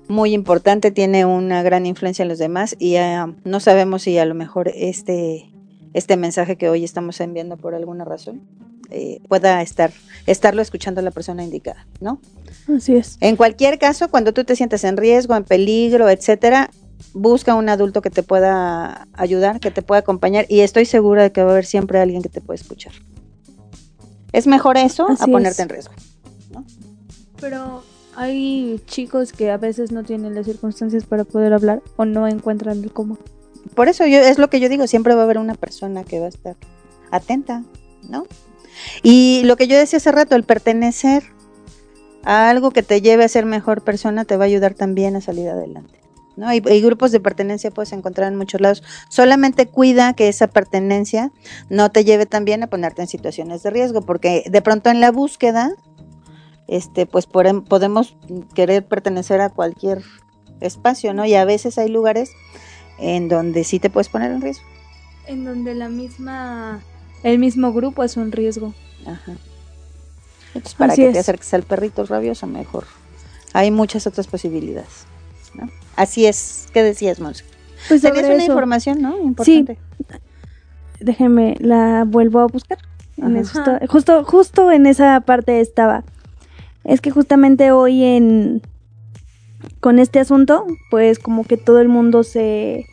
muy importante, tiene una gran influencia en los demás y ah, no sabemos si a lo mejor este, este mensaje que hoy estamos enviando por alguna razón eh, pueda estar estarlo escuchando la persona indicada, ¿no? Así es. En cualquier caso, cuando tú te sientes en riesgo, en peligro, etcétera, busca un adulto que te pueda ayudar, que te pueda acompañar y estoy segura de que va a haber siempre alguien que te pueda escuchar. Es mejor eso Así a ponerte es. en riesgo. Pero hay chicos que a veces no tienen las circunstancias para poder hablar o no encuentran el cómo. Por eso yo es lo que yo digo, siempre va a haber una persona que va a estar atenta, ¿no? Y lo que yo decía hace rato, el pertenecer a algo que te lleve a ser mejor persona te va a ayudar también a salir adelante. ¿no? Y, grupos de pertenencia puedes encontrar en muchos lados. Solamente cuida que esa pertenencia no te lleve también a ponerte en situaciones de riesgo, porque de pronto en la búsqueda, este, pues por- podemos querer pertenecer a cualquier espacio, ¿no? Y a veces hay lugares en donde sí te puedes poner en riesgo. En donde la misma, el mismo grupo es un riesgo. Ajá. Entonces, para Así que te es. acerques al perrito rabioso, mejor. Hay muchas otras posibilidades. ¿no? Así es. ¿Qué decías, Monse? Pues Tenías una eso, información, ¿no? Importante. déjeme, la vuelvo a buscar. En eso justo, justo en esa parte estaba. Es que justamente hoy en con este asunto, pues como que todo el mundo se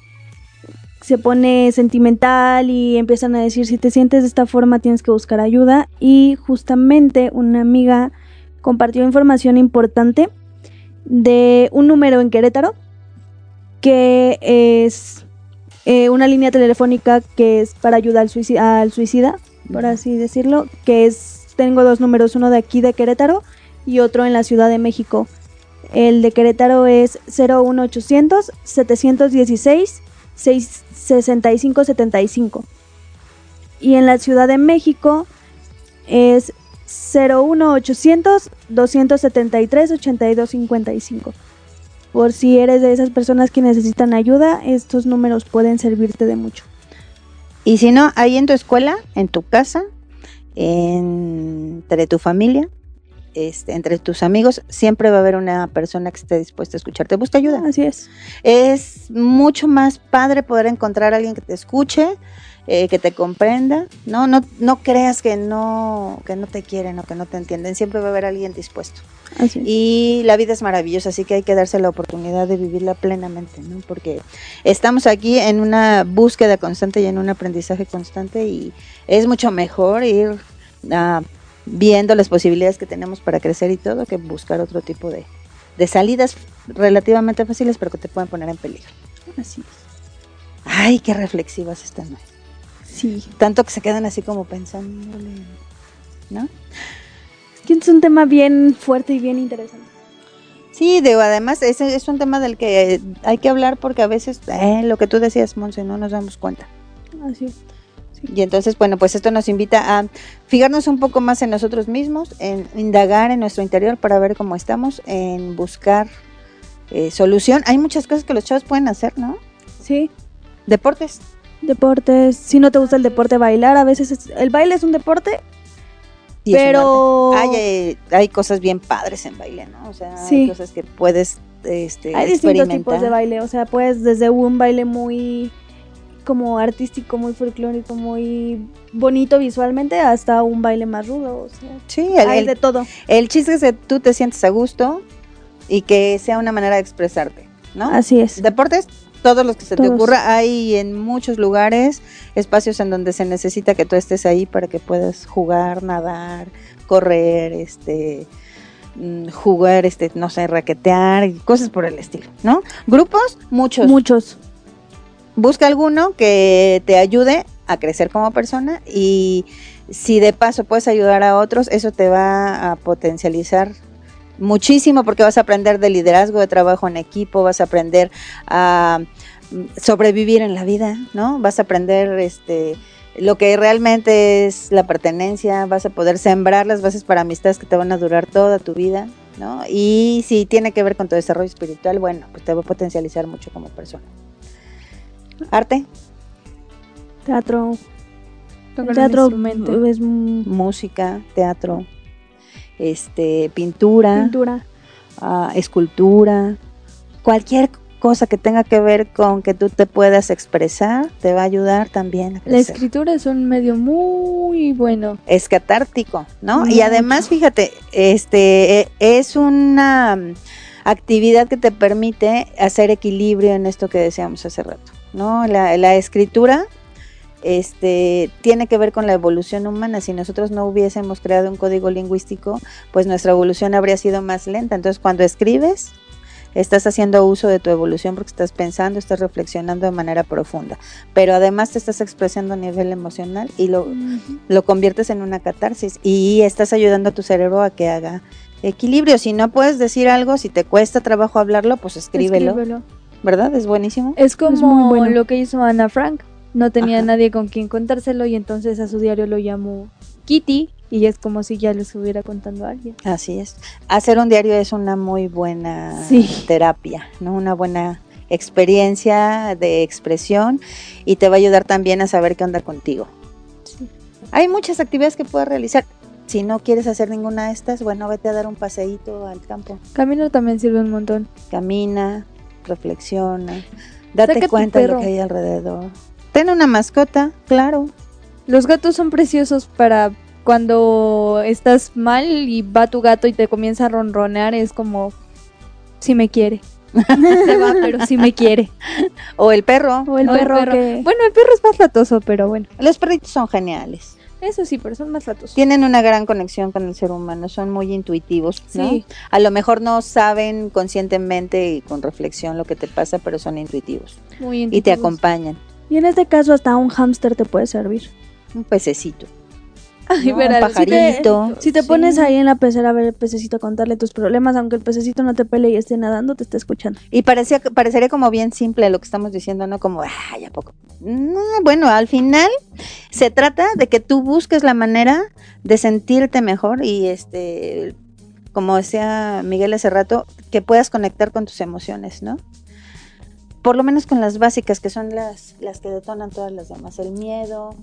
se pone sentimental y empiezan a decir si te sientes de esta forma tienes que buscar ayuda y justamente una amiga compartió información importante de un número en Querétaro que es eh, una línea telefónica que es para ayuda al, suici- al suicida, por así decirlo, que es, tengo dos números, uno de aquí de Querétaro y otro en la Ciudad de México. El de Querétaro es 01800 716 6- 6575 y en la Ciudad de México es 01800 273 8255. Por si eres de esas personas que necesitan ayuda, estos números pueden servirte de mucho. Y si no, ahí en tu escuela, en tu casa, entre tu familia, este, entre tus amigos, siempre va a haber una persona que esté dispuesta a escucharte. Busca ayuda. Así es. Es mucho más padre poder encontrar a alguien que te escuche, eh, que te comprenda. No, no, no creas que no, que no te quieren o que no te entienden. Siempre va a haber alguien dispuesto. Así. Y la vida es maravillosa, así que hay que darse la oportunidad de vivirla plenamente, ¿no? Porque estamos aquí en una búsqueda constante y en un aprendizaje constante y es mucho mejor ir ah, viendo las posibilidades que tenemos para crecer y todo que buscar otro tipo de, de salidas relativamente fáciles pero que te pueden poner en peligro. Así es. Ay, qué reflexivas están. hoy. Sí. Tanto que se quedan así como pensando, ¿no? Es que es un tema bien fuerte y bien interesante. Sí, digo, además ese es un tema del que eh, hay que hablar porque a veces, eh, lo que tú decías, Monse, no nos damos cuenta. Así es. Y entonces, bueno, pues esto nos invita a fijarnos un poco más en nosotros mismos, en indagar en nuestro interior para ver cómo estamos, en buscar eh, solución. Hay muchas cosas que los chavos pueden hacer, ¿no? Sí. Deportes. Deportes. Si no te gusta el deporte, bailar. A veces es- el baile es un deporte, y un pero. Hay, hay cosas bien padres en baile, ¿no? O sea, hay cosas que puedes este, hay distintos tipos de baile. O sea, puedes desde un baile muy como artístico, muy folclórico, muy bonito visualmente, hasta un baile más rudo. O sea, Sí, el, hay el- de todo. el chiste es que tú te sientes a gusto y que sea una manera de expresarte, ¿no? Así es. Deportes, todos los que se te ocurra, hay en muchos lugares espacios en donde se necesita que tú estés ahí para que puedas jugar, nadar, correr, este mm, jugar, este, no sé, raquetear, cosas por el estilo, ¿no? Grupos, muchos. Muchos. Busca alguno que te ayude a crecer como persona y si de paso puedes ayudar a otros, eso te va a potencializar muchísimo porque vas a aprender de liderazgo, de trabajo en equipo, vas a aprender a mm, sobrevivir en la vida, ¿no? Vas a aprender este lo que realmente es la pertenencia, vas a poder sembrar las bases para amistades que te van a durar toda tu vida, ¿no? Y si tiene que ver con tu desarrollo espiritual, bueno, pues te va a potencializar mucho como persona. Arte, Teatro. Tocar teatro instrumento. es música, teatro, este, pintura, pintura. ah, escultura, cualquier cosa que tenga que ver con que tú te puedas expresar, te va a ayudar también a La escritura es un medio muy bueno. es catártico, ¿no? Y Mucho. además, fíjate, este eh, es una actividad que te permite hacer equilibrio en esto que decíamos hace rato, ¿no? La, la escritura este tiene que ver con la evolución humana. Si nosotros no hubiésemos creado un código lingüístico, pues nuestra evolución habría sido más lenta. Entonces, cuando escribes, estás haciendo uso de tu evolución porque estás pensando, estás reflexionando de manera profunda, pero además te estás expresando a nivel emocional y lo, lo conviertes en una catarsis y estás ayudando a tu cerebro a que haga equilibrio. Si no puedes decir algo, si te cuesta trabajo hablarlo, pues escríbelo, Escríbelo. ¿Verdad? Es buenísimo. Es como muy bueno. lo que hizo Ana Frank. No tenía Ajá. nadie con quien contárselo y entonces a su diario lo llamó Kitty y es como si ya lo estuviera contando a alguien. Así es. Hacer un diario es una muy buena Sí. terapia, ¿no? Una buena experiencia de expresión y te va a ayudar también a saber qué onda contigo. Hay muchas actividades que puedes realizar. Si no quieres hacer ninguna de estas, bueno, vete a dar un paseíto al campo. Caminar también sirve un montón. Camina, reflexiona, date Saca cuenta de lo que hay alrededor. Ten una mascota, claro. Los gatos son preciosos para cuando estás mal y va tu gato y te comienza a ronronear, es como si me quiere. Se va, pero si me quiere. O el perro. O el O el perro, perro. que... Bueno, el perro es más latoso, pero bueno. Los perritos son geniales. Eso sí, pero son más latosos. Tienen una gran conexión con el ser humano, son muy intuitivos. ¿no? Sí. A lo mejor no saben conscientemente y con reflexión lo que te pasa, pero son intuitivos Muy y te intuitivos. acompañan. Y en este caso hasta un hámster te puede servir. Un pececito, Ay, ¿no? verás, te-. Si te Sí. pones ahí en la pecera a ver el pececito a contarle tus problemas, aunque el pececito no te pele y esté nadando, te está escuchando. Y parecía, parecería como bien simple lo que estamos diciendo, ¿no? Como, ay, ¿a poco? No, bueno, al final se trata de que tú busques la manera de sentirte mejor y este, como decía Miguel hace rato, que puedas conectar con tus emociones, ¿no? Por lo menos con las básicas, que son las, las que detonan todas las demás. El miedo,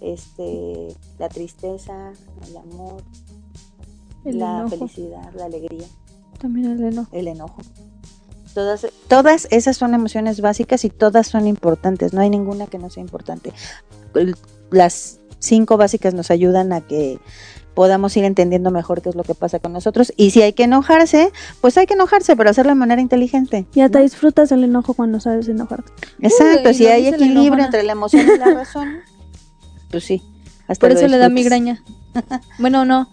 este, la tristeza, el amor, El la enojo. felicidad, la alegría También el enojo. el enojo. Todas, todas esas son emociones básicas y todas son importantes, no hay ninguna que no sea importante. Las cinco básicas nos ayudan a que podamos ir entendiendo mejor qué es lo que pasa con nosotros y si hay que enojarse, pues hay que enojarse, pero hacerlo de manera inteligente. Y hasta ¿no? disfrutas el enojo cuando sabes enojarte. Exacto, Uy, si hay equilibrio entre la emoción y la razón, pues sí. hasta Por eso le da migraña. bueno, no.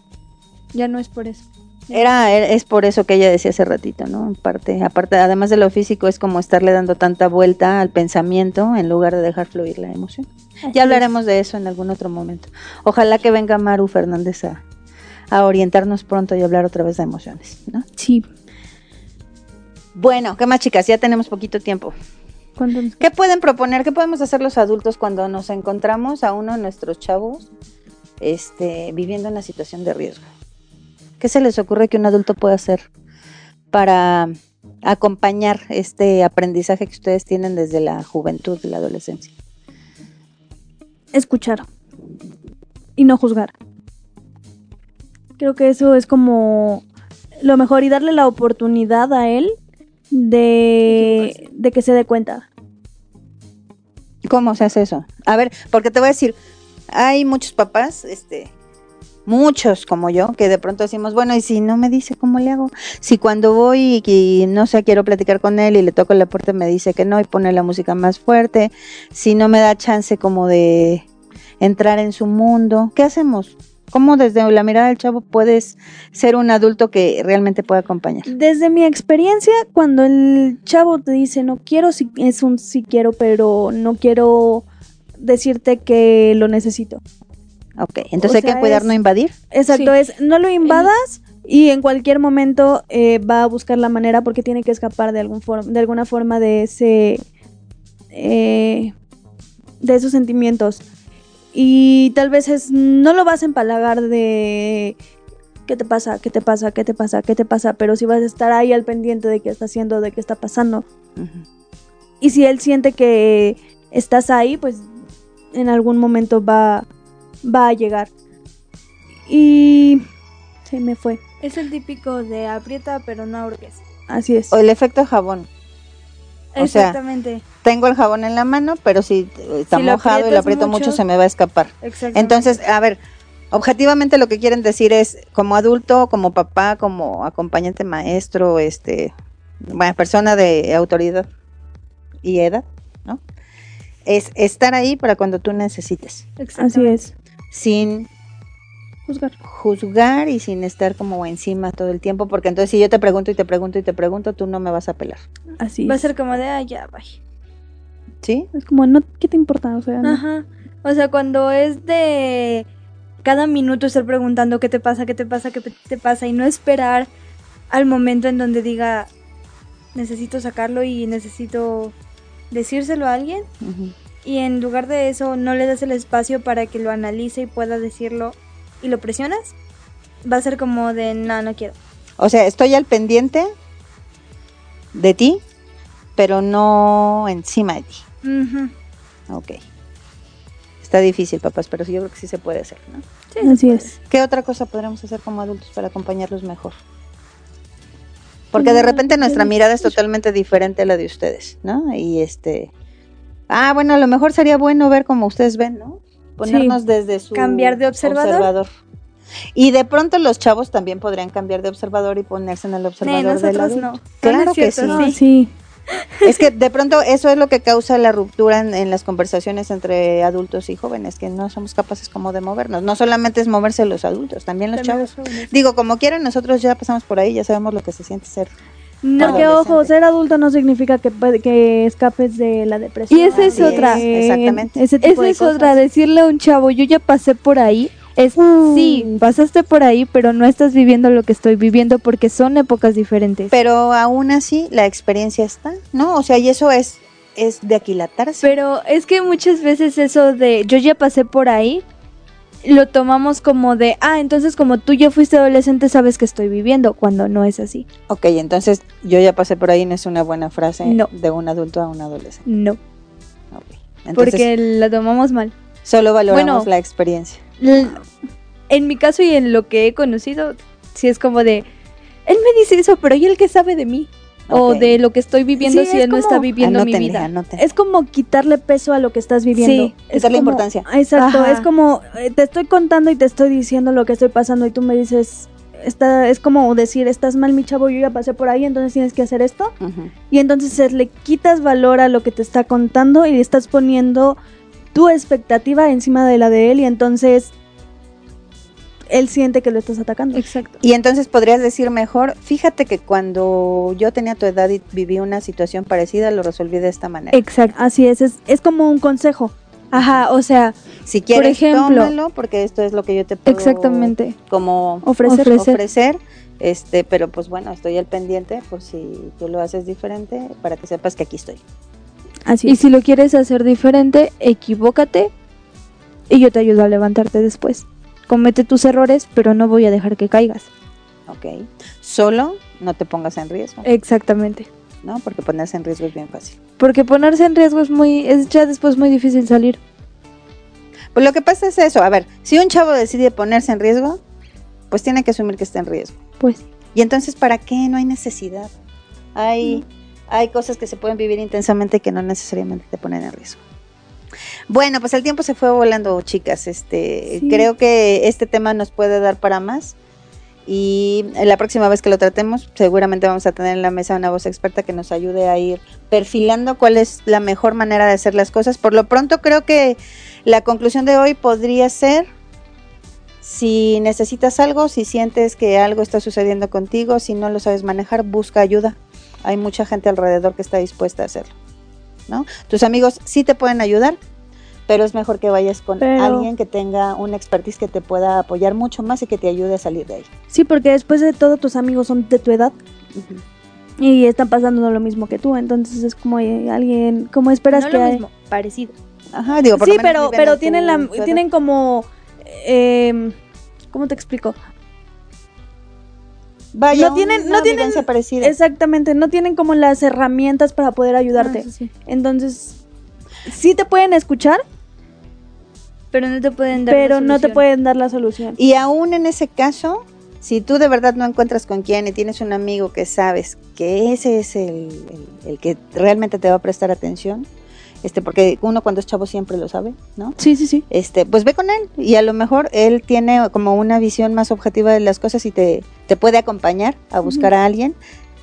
Ya no es por eso. Era, era- es por eso que ella decía hace ratito, ¿no? En parte, aparte, además de lo físico, es como estarle dando tanta vuelta al pensamiento en lugar de dejar fluir la emoción. Ya hablaremos de eso en algún otro momento. Ojalá que venga Maru Fernández a, a orientarnos pronto y hablar otra vez de emociones, ¿no? Sí. Bueno, ¿qué más chicas? Ya tenemos poquito tiempo. ¿Cuánto nos- ¿Qué pueden proponer? ¿Qué podemos hacer los adultos cuando nos encontramos a uno de nuestros chavos este, viviendo una situación de riesgo? ¿Qué se les ocurre que un adulto puede hacer para acompañar este aprendizaje que ustedes tienen desde la juventud y la adolescencia? Escuchar. Y no juzgar. Creo que eso es como lo mejor y darle la oportunidad a él de, de que se dé cuenta. ¿Cómo se hace eso? A ver, porque te voy a decir, hay muchos papás, este, muchos como yo, que de pronto decimos, bueno, y si no me dice cómo le hago, si cuando voy y, y no sé, quiero platicar con él y le toco la puerta me dice que no y pone la música más fuerte, si no me da chance como de entrar en su mundo, ¿qué hacemos? ¿Cómo desde la mirada del chavo puedes ser un adulto que realmente pueda acompañar? Desde mi experiencia, cuando el chavo te dice no quiero, sí, es un sí quiero, pero no quiero decirte que lo necesito. Ok, entonces O hay que cuidar es- no invadir. Exacto, Sí. es no lo invadas y en cualquier momento eh, va a buscar la manera porque tiene que escapar de algún for- de alguna forma de ese eh, de esos sentimientos y tal vez es no lo vas a empalagar de qué te pasa, qué te pasa, qué te pasa, qué te pasa, pero si vas a estar ahí al pendiente de qué está haciendo, de qué está pasando y si él siente que estás ahí, pues en algún momento va, va a llegar. Y se me fue. Es el típico de aprieta pero no ahorques. Así es. O el efecto jabón. O sea, Exactamente. Tengo el jabón en la mano, pero si está Si lo mojado y lo aprieto mucho, mucho- se me va a escapar. Exactamente. Entonces, a ver, objetivamente lo que quieren decir es, como adulto, como papá, como acompañante maestro, este, bueno, persona de autoridad y edad, ¿no? Es estar ahí para cuando tú necesites, Así es. sin Juzgar. juzgar y sin estar como encima todo el tiempo, porque entonces si yo te pregunto y te pregunto y te pregunto, tú no me vas a pelar, Así Va a ser como de, ah, ya, bye. ¿Sí? Es como, no, ¿qué te importa? O sea, no. Ajá. O sea, cuando es de cada minuto estar preguntando qué te pasa, qué te pasa, qué te pasa y no esperar al momento en donde diga necesito sacarlo y necesito decírselo a alguien y en lugar de eso no le das el espacio para que lo analice y pueda decirlo y lo presionas, va a ser como de no, no quiero. O sea, estoy al pendiente de ti, pero no encima de ti. Ujú. Ok. Está difícil, papás, pero sí, yo creo que sí se puede hacer, ¿no? Sí, Así es. ¿Qué otra cosa podremos hacer como adultos para acompañarlos mejor? Porque de repente nuestra mirada es totalmente diferente a la de ustedes, ¿no? Y este... Ah, bueno, a lo mejor sería bueno ver como ustedes ven, ¿no? Ponernos desde su... Cambiar de observador. Y de pronto los chavos también podrían cambiar de observador y ponerse en el observador del nosotros adulto. no. Claro No es que cierto, sí. No, sí. Es que de pronto eso es lo que causa la ruptura en, en las conversaciones entre adultos y jóvenes, que no somos capaces como de movernos. No solamente es moverse los adultos, también los También chavos. los. Digo, como quieran, nosotros ya pasamos por ahí, ya sabemos lo que se siente ser. No, Adolescente. ojo, ser adulto no significa que, que escapes de la depresión. Y esa es otra. es, exactamente. Ese tipo Esa de es cosas. otra, decirle a un chavo, yo ya pasé por ahí, es Mm. sí, pasaste por ahí, pero no estás viviendo lo que estoy viviendo porque son épocas diferentes. Pero aún así, la experiencia está, ¿no? O sea, y eso es, es de aquilatarse. Pero es que muchas veces eso de yo ya pasé por ahí, lo tomamos como de, ah, entonces como tú ya fuiste adolescente sabes que estoy viviendo, cuando no es así. Ok, entonces yo ya pasé por ahí, no es una buena frase No. de un adulto a un adolescente. No. Entonces, porque la tomamos mal. Solo valoramos bueno, la experiencia. En mi caso y en lo que he conocido, sí es como de, él me dice eso, pero ¿y él qué sabe de mí? O de lo que estoy viviendo Sí, si es él no está viviendo mi vida. anótenle. Es como quitarle peso a lo que estás viviendo. Sí, es quitarle como- importancia. Exacto, Ajá. es como eh, te estoy contando y te estoy diciendo lo que estoy pasando y tú me dices, está, es como decir, estás mal mi chavo, yo ya pasé por ahí, entonces tienes que hacer esto. Y entonces le quitas valor a lo que te está contando y le estás poniendo tu expectativa encima de la de él y entonces él siente que lo estás atacando. Exacto. Y entonces podrías decir mejor, fíjate que cuando yo tenía tu edad y viví una situación parecida, lo resolví de esta manera. Exacto. Así es, es, es como un consejo. Ajá, o sea, Si quieres, ejemplo- tómalo, porque esto es lo que yo te puedo exactamente. como Ofrecer. Ofrecer. ofrecer. Este, pero pues bueno, estoy al pendiente por si tú lo haces diferente, para que sepas que aquí estoy. Así Y es. si lo quieres hacer diferente, equivócate y yo te ayudo a levantarte después. Comete tus errores, pero no voy a dejar que caigas. ¿Ok? Solo no te pongas en riesgo, Exactamente. ¿no? Porque ponerse en riesgo es bien fácil. Porque ponerse en riesgo es muy, es ya después muy difícil salir. Pues lo que pasa es eso, a ver, si un chavo decide ponerse en riesgo, pues tiene que asumir que está en riesgo. Pues Y entonces, ¿para qué? No hay necesidad. Hay, hay cosas que se pueden vivir intensamente que no necesariamente te ponen en riesgo. Bueno, pues el tiempo se fue volando, chicas. Este, Sí. creo que este tema nos puede dar para más. Y la próxima vez que lo tratemos, seguramente vamos a tener en la mesa una voz experta que nos ayude a ir perfilando cuál es la mejor manera de hacer las cosas. Por lo pronto, creo que la conclusión de hoy podría ser Si necesitas algo, si sientes que algo está sucediendo contigo, si no lo sabes manejar, busca ayuda. Hay mucha gente alrededor que está dispuesta a hacerlo. ¿no? Tus amigos sí te pueden ayudar, pero es mejor que vayas con Pero- alguien que tenga una expertise que te pueda apoyar mucho más y que te ayude a salir de ahí. Sí, porque después de todo tus amigos son de tu edad y están pasando lo mismo que tú, entonces es como eh, alguien, como esperas no que lo hay- mismo, parecido. Ajá, digo, por lo Sí, menos pero pero en tienen la tienen como eh, ¿cómo te explico? Vaya, no tienen- una no tienen- parecida. Exactamente, no tienen como las herramientas para poder ayudarte. Ah, sí, sí. Entonces, sí te pueden escuchar, Pero no te pueden dar pero la no te solución. pueden dar la solución. Y aún en ese caso, si tú de verdad no encuentras con quién y tienes un amigo que sabes que ese es el, el- el que realmente te va a prestar atención, este, porque uno cuando es chavo siempre lo sabe, ¿no? Sí, sí, sí. Este, pues ve con él y a lo mejor él tiene como una visión más objetiva de las cosas y te, te puede acompañar a buscar a alguien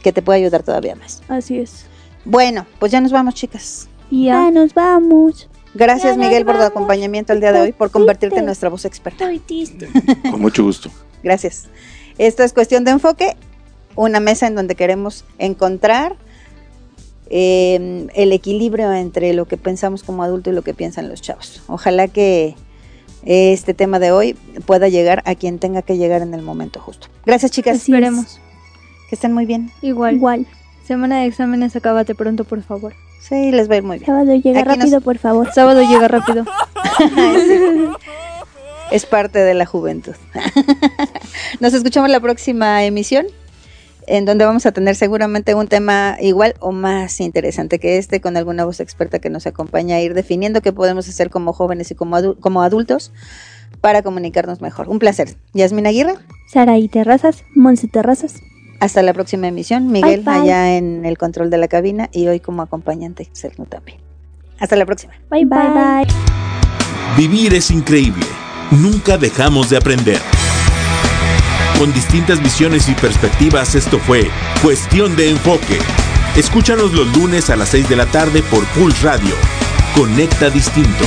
que te pueda ayudar todavía más. Así es. Bueno, pues ya nos vamos, chicas. Ya, nos vamos. Gracias, Ya Miguel, por tu acompañamiento el día de hoy, por convertirte en nuestra voz experta. Con mucho gusto. Gracias. Esto es cuestión de enfoque, una mesa en donde queremos encontrar eh, el equilibrio entre lo que pensamos como adulto y lo que piensan los chavos. Ojalá que este tema de hoy pueda llegar a quien tenga que llegar en el momento justo. Gracias, chicas. Así es. Esperemos. Que estén muy bien. Igual. Igual. Semana de exámenes, acábate pronto, por favor. Sí, les va a ir muy bien. Sábado llega Aquí nos- rápido, por favor. Sábado llega rápido. Es parte de la juventud. Nos escuchamos la próxima emisión, en donde vamos a tener seguramente un tema igual o más interesante que este, con alguna voz experta que nos acompaña a ir definiendo qué podemos hacer como jóvenes y como, adu- como adultos para comunicarnos mejor. Un placer. Yasmina Aguirre, Saraí Terrazas, Monse Terrazas. hasta la próxima emisión. Miguel, Bye, bye. allá en el control de la cabina y hoy como acompañante externo también. Hasta la próxima. Bye bye. bye. Vivir es increíble. Nunca dejamos de aprender. Con distintas visiones y perspectivas, esto fue Cuestión de Enfoque. Escúchanos los lunes a las 6 de la tarde por Pulse Radio. Conecta Distinto.